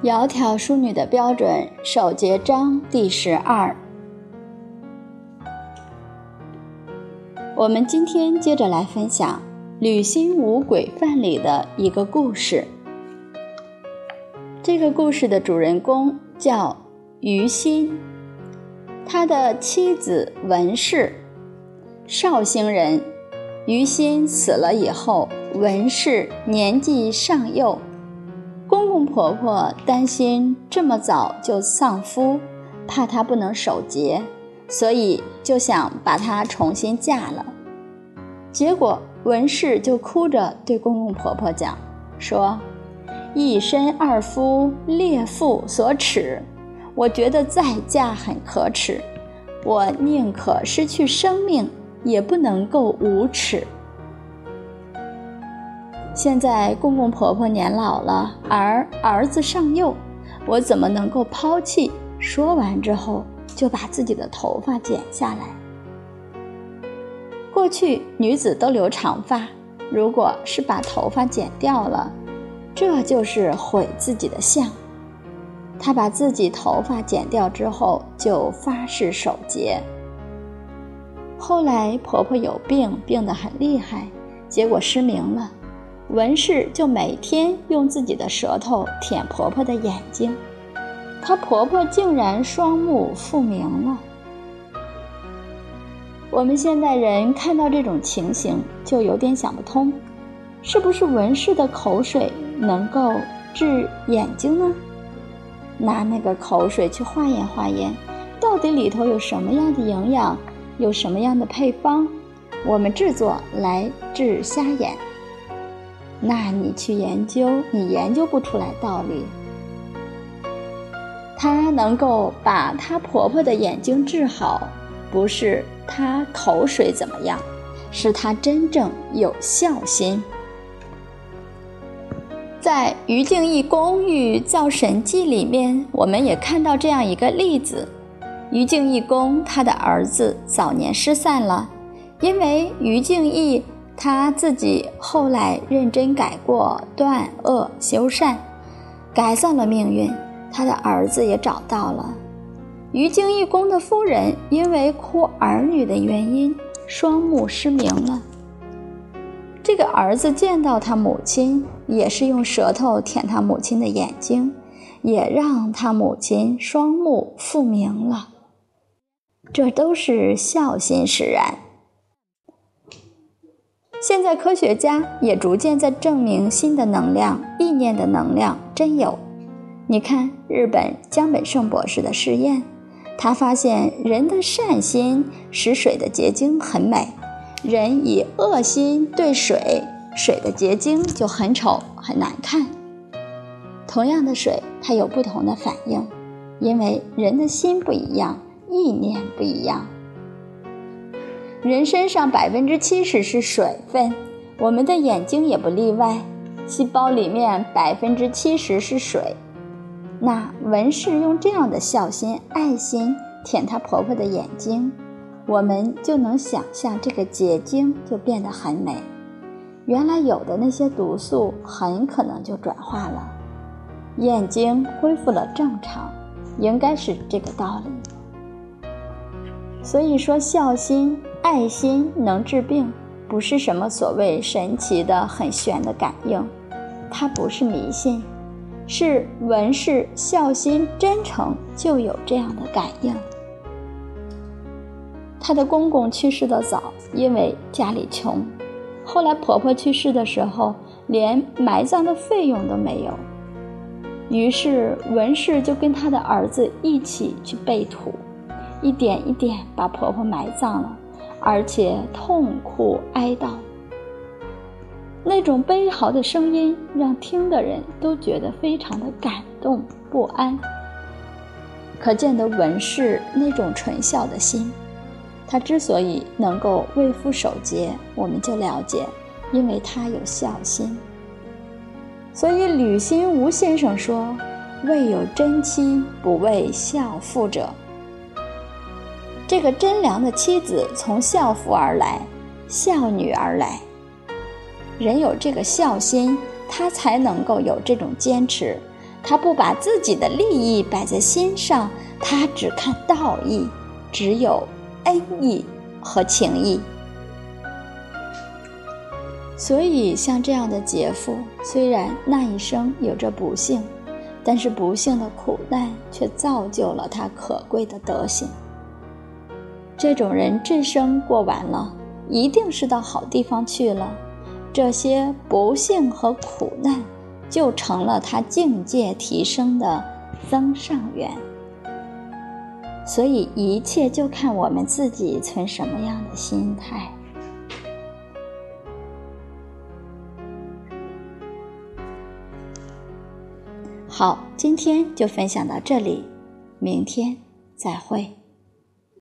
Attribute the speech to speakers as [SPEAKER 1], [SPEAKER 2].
[SPEAKER 1] 窈窕淑女的标准，首节章第十二。我们今天接着来分享《吕心无鬼范》里的一个故事。这个故事的主人公叫于心，他的妻子文氏，绍兴人。于心死了以后，文氏年纪尚幼。婆婆担心这么早就丧夫，怕她不能守节，所以就想把她重新嫁了。结果文氏就哭着对公公婆婆讲说：“一身二夫，列父所耻，我觉得再嫁很可耻，我宁可失去生命，也不能够无耻。”现在公公婆婆年老了，而儿子尚幼，我怎么能够抛弃？说完之后，就把自己的头发剪下来。过去女子都留长发，如果是把头发剪掉了，这就是毁自己的相。她把自己头发剪掉之后，就发誓守节。后来婆婆有病，病得很厉害，结果失明了。文氏就每天用自己的舌头舔婆婆的眼睛，她婆婆竟然双目复明了。我们现代人看到这种情形就有点想不通，是不是文氏的口水能够治眼睛呢？拿那个口水去化验化验，到底里头有什么样的营养，有什么样的配方，我们制作来治瞎眼。那你去研究，你研究不出来道理。她能够把她婆婆的眼睛治好，不是她口水怎么样，是她真正有孝心。在于敬义公寓造神记里面，我们也看到这样一个例子：于敬义公他的儿子早年失散了，因为于敬义。他自己后来认真改过，断恶修善，改造了命运。他的儿子也找到了。于京一公的夫人因为哭儿女的原因，双目失明了。这个儿子见到他母亲，也是用舌头舔他母亲的眼睛，也让他母亲双目复明了。这都是孝心使然。现在科学家也逐渐在证明心的能量、意念的能量真有。你看日本江本胜博士的试验，他发现人的善心使水的结晶很美，人以恶心对水，水的结晶就很丑很难看。同样的水，它有不同的反应，因为人的心不一样，意念不一样。人身上百分之七十是水分，我们的眼睛也不例外。细胞里面百分之七十是水。那文氏用这样的孝心、爱心舔她婆婆的眼睛，我们就能想象这个结晶就变得很美。原来有的那些毒素很可能就转化了，眼睛恢复了正常，应该是这个道理。所以说孝心。爱心能治病，不是什么所谓神奇的、很玄的感应，它不是迷信，是文氏孝心真诚就有这样的感应。她的公公去世的早，因为家里穷，后来婆婆去世的时候，连埋葬的费用都没有，于是文氏就跟她的儿子一起去备土，一点一点把婆婆埋葬了。而且痛苦哀悼，那种悲嚎的声音让听的人都觉得非常的感动不安。可见的文氏那种纯孝的心，他之所以能够为夫守节，我们就了解，因为他有孝心。所以吕新吴先生说：“未有真妻不为孝妇者。”这个真良的妻子从孝妇而来，孝女而来。人有这个孝心，他才能够有这种坚持，他不把自己的利益摆在心上，他只看道义，只有恩义和情义。所以，像这样的杰父，虽然那一生有着不幸，但是不幸的苦难却造就了他可贵的德行。这种人这生过完了，一定是到好地方去了。这些不幸和苦难，就成了他境界提升的增上缘。所以，一切就看我们自己存什么样的心态。好，今天就分享到这里，明天再会。